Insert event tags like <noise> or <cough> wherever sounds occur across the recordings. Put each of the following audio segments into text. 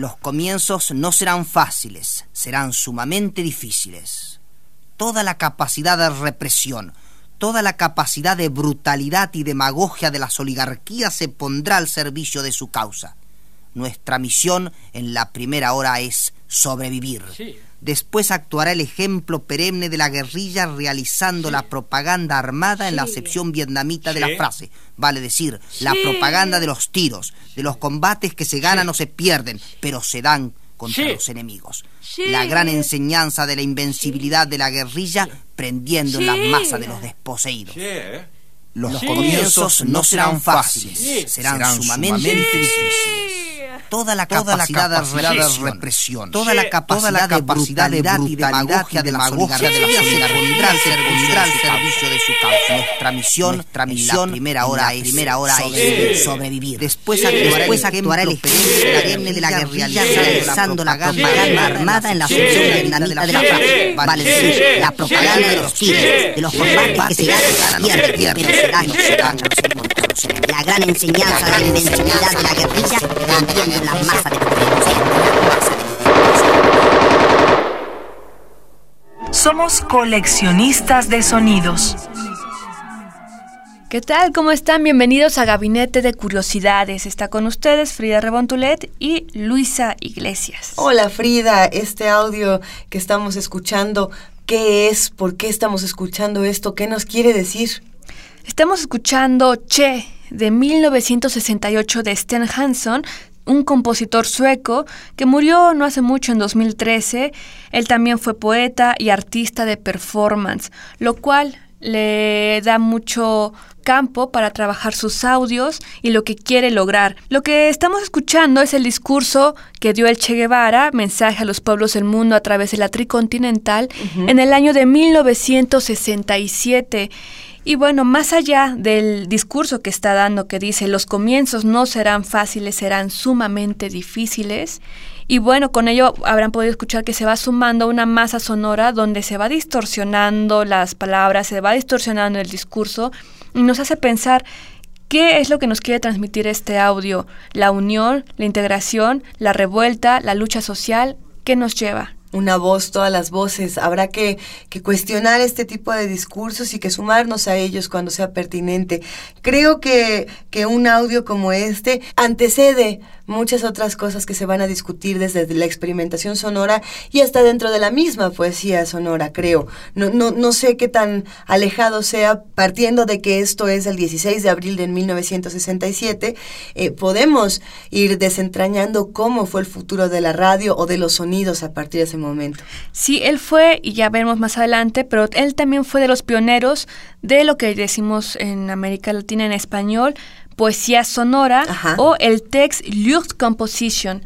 Los comienzos no serán fáciles, serán sumamente difíciles. Toda la capacidad de represión, toda la capacidad de brutalidad y demagogia de las oligarquías se pondrá al servicio de su causa. Nuestra misión en la primera hora es sobrevivir. Después actuará el ejemplo perenne de la guerrilla realizando la propaganda armada en la acepción vietnamita de la frase. Vale decir, la propaganda de los tiros, de los combates que se ganan o se pierden, pero se dan contra Sí. los enemigos. La gran enseñanza de la invencibilidad de la guerrilla prendiendo en la masa de los desposeídos. Los Sí. comienzos no serán fáciles, Sí. serán, Serán sumamente sumamente difíciles. Toda la Toda la capacidad, capacidad de de represión, represión. toda la capacidad, Toda la de capacidad de brutalidad y demagogia de las oligarquías pondrá al servicio, al servicio de su causa. Nuestra misión, nuestra misión, primera hora es, primera hora es sobrevivir. Después actuará, después actuará el ejemplo de la guerrilla realizando la propaganda armada en la asunción vietnamita de la frase. Vale decir, la propaganda de los tiros, de los combates que se ganan pierden, pero se La gran enseñanza de la invencibilidad de la guerrilla en la masa de Somos coleccionistas de sonidos. ¿Qué tal? ¿Cómo están? Bienvenidos a Gabinete de Curiosidades. Está con ustedes Frida Rebontulet y Luisa Iglesias. Hola Frida, este audio que estamos escuchando, ¿qué es? ¿Por qué estamos escuchando esto? ¿Qué nos quiere decir? Estamos escuchando Che de 1968 de Sten Hansson, un compositor sueco que murió no hace mucho en 2013. Él también fue poeta y artista de performance, lo cual le da mucho campo para trabajar sus audios y lo que quiere lograr. Lo que estamos escuchando es el discurso que dio el Che Guevara, mensaje a los pueblos del mundo a través de la tricontinental, en el año de 1967. Y bueno, más allá del discurso que está dando, que dice, los comienzos no serán fáciles, serán sumamente difíciles. Y bueno, con ello habrán podido escuchar que se va sumando una masa sonora donde se va distorsionando las palabras, se va distorsionando el discurso y nos hace pensar qué es lo que nos quiere transmitir este audio, la unión, la integración, la revuelta, la lucha social, ¿qué nos lleva? Una voz, todas las voces. Habrá que, que cuestionar este tipo de discursos y que sumarnos a ellos cuando sea pertinente. Creo que, que un audio como este antecede muchas otras cosas que se van a discutir desde la experimentación sonora y hasta dentro de la misma poesía sonora, creo. No, no, no sé qué tan alejado sea, partiendo de que esto es el 16 de abril de 1967, eh, podemos ir desentrañando cómo fue el futuro de la radio o de los sonidos a partir de ese momento. Sí, él fue, y ya veremos más adelante, pero él también fue de los pioneros de lo que decimos en América Latina en español, poesía sonora Ajá. o el text Luftkomposition,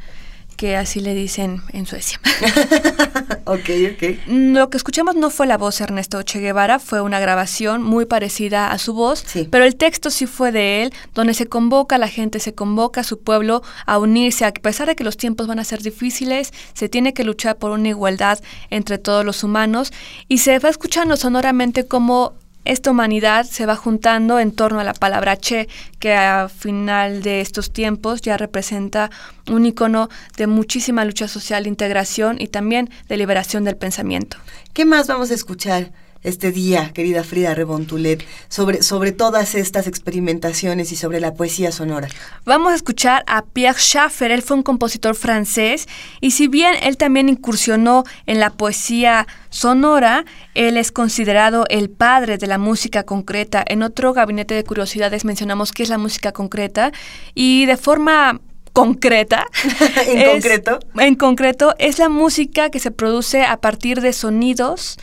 que así le dicen en Suecia. <laughs> ok, ok. Lo que escuchamos no fue la voz de Ernesto Che Guevara, fue una grabación muy parecida a su voz, Sí. pero el texto sí fue de él, donde se convoca a la gente, se convoca a su pueblo a unirse, a pesar de que los tiempos van a ser difíciles, se tiene que luchar por una igualdad entre todos los humanos y se va escuchando sonoramente como esta humanidad se va juntando en torno a la palabra Che, que a final de estos tiempos ya representa un icono de muchísima lucha social, integración y también de liberación del pensamiento. ¿Qué más vamos a escuchar este día, querida Frida Rebontulet, sobre, sobre todas estas experimentaciones y sobre la poesía sonora? Vamos a escuchar a Pierre Schaeffer, él fue un compositor francés y si bien él también incursionó en la poesía sonora, él es considerado el padre de la música concreta. En otro gabinete de curiosidades mencionamos qué es la música concreta y de forma concreta. <laughs> ¿En es- concreto? En concreto, es la música que se produce a partir de sonidos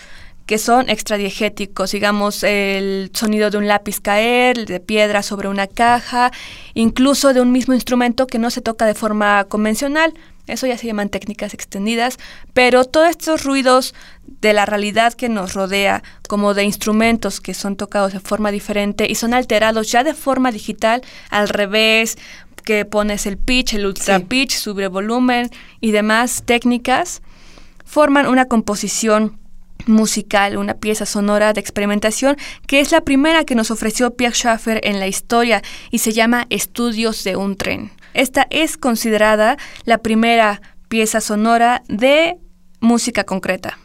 que son extradiegéticos, digamos el sonido de un lápiz caer, de piedra sobre una caja, incluso de un mismo instrumento que no se toca de forma convencional. Eso ya se llaman técnicas extendidas, pero todos estos ruidos de la realidad que nos rodea, como de instrumentos que son tocados de forma diferente y son alterados ya de forma digital, al revés, que pones el pitch, el ultra pitch, sube volumen y demás técnicas, forman una composición musical, una pieza sonora de experimentación que es la primera que nos ofreció Pierre Schaeffer en la historia y se llama Estudios de un tren. Esta es considerada la primera pieza sonora de música concreta.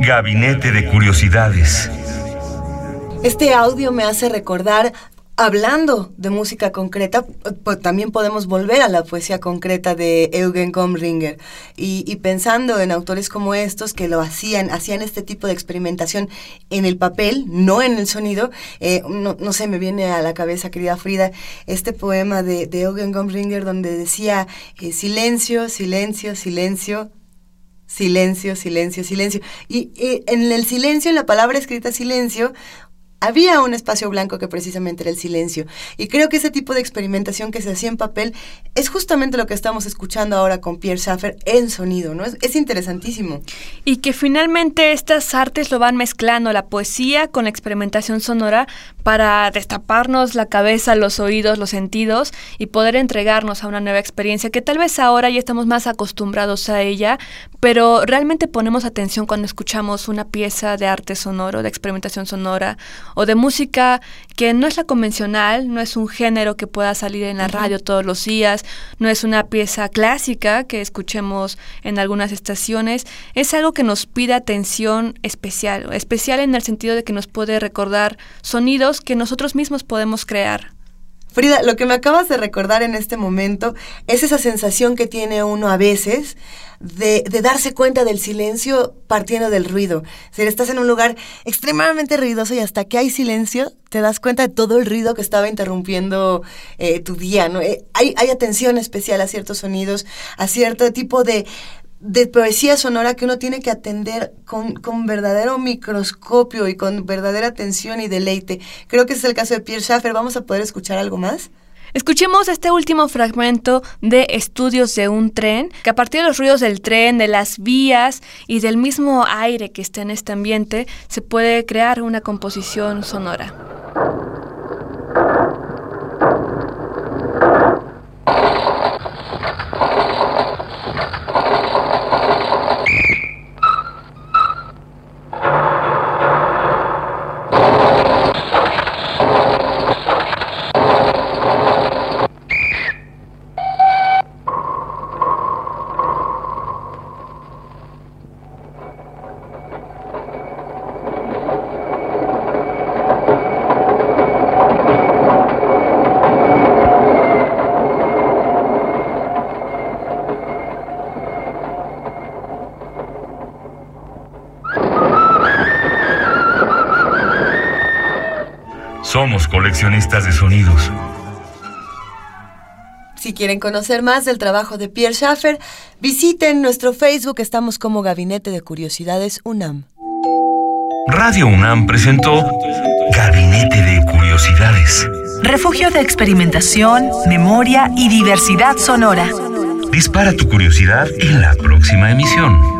Gabinete de Curiosidades. Este audio me hace recordar Hablando de música concreta, pues también podemos volver a la poesía concreta de Eugen Komringer y, pensando en autores como estos que lo hacían, hacían este tipo de experimentación en el papel, no en el sonido. Eh, no, sé, me viene a la cabeza, querida Frida, este poema de, Eugen Komringer donde decía eh, silencio, silencio, silencio, silencio, silencio, silencio. Y en el silencio, en la palabra escrita silencio, había un espacio blanco que precisamente era el silencio. Y creo que ese tipo de experimentación que se hacía en papel es justamente lo que estamos escuchando ahora con Pierre Schaffer en sonido, ¿no? Es, interesantísimo. Y que finalmente estas artes lo van mezclando, la poesía con la experimentación sonora, para destaparnos la cabeza, los oídos, los sentidos y poder entregarnos a una nueva experiencia que tal vez ahora ya estamos más acostumbrados a ella, pero realmente ponemos atención cuando escuchamos una pieza de arte sonoro, de experimentación sonora o de música que no es la convencional, no es un género que pueda salir en la radio todos los días, no es una pieza clásica que escuchemos en algunas estaciones, es algo que nos pide atención especial, especial en el sentido de que nos puede recordar sonidos que nosotros mismos podemos crear. Frida, lo que me acabas de recordar en este momento es esa sensación que tiene uno a veces de, darse cuenta del silencio partiendo del ruido. Si estás en un lugar extremadamente ruidoso y hasta que hay silencio, te das cuenta de todo el ruido que estaba interrumpiendo eh, tu día. ¿no? Eh, hay, hay atención especial a ciertos sonidos, a cierto tipo de, de poesía sonora que uno tiene que atender con, con, verdadero microscopio y con verdadera atención y deleite. Creo que ese es el caso de Pierre Schaffer. ¿Vamos a poder escuchar algo más? Escuchemos este último fragmento de Estudios de un tren, que a partir de los ruidos del tren, de las vías y del mismo aire que está en este ambiente, se puede crear una composición sonora. Somos coleccionistas de sonidos. Si quieren conocer más del trabajo de Pierre Schaffer, visiten nuestro Facebook, estamos como Gabinete de Curiosidades UNAM. Radio UNAM presentó Gabinete de Curiosidades. Refugio de experimentación, memoria y diversidad sonora. Dispara tu curiosidad en la próxima emisión.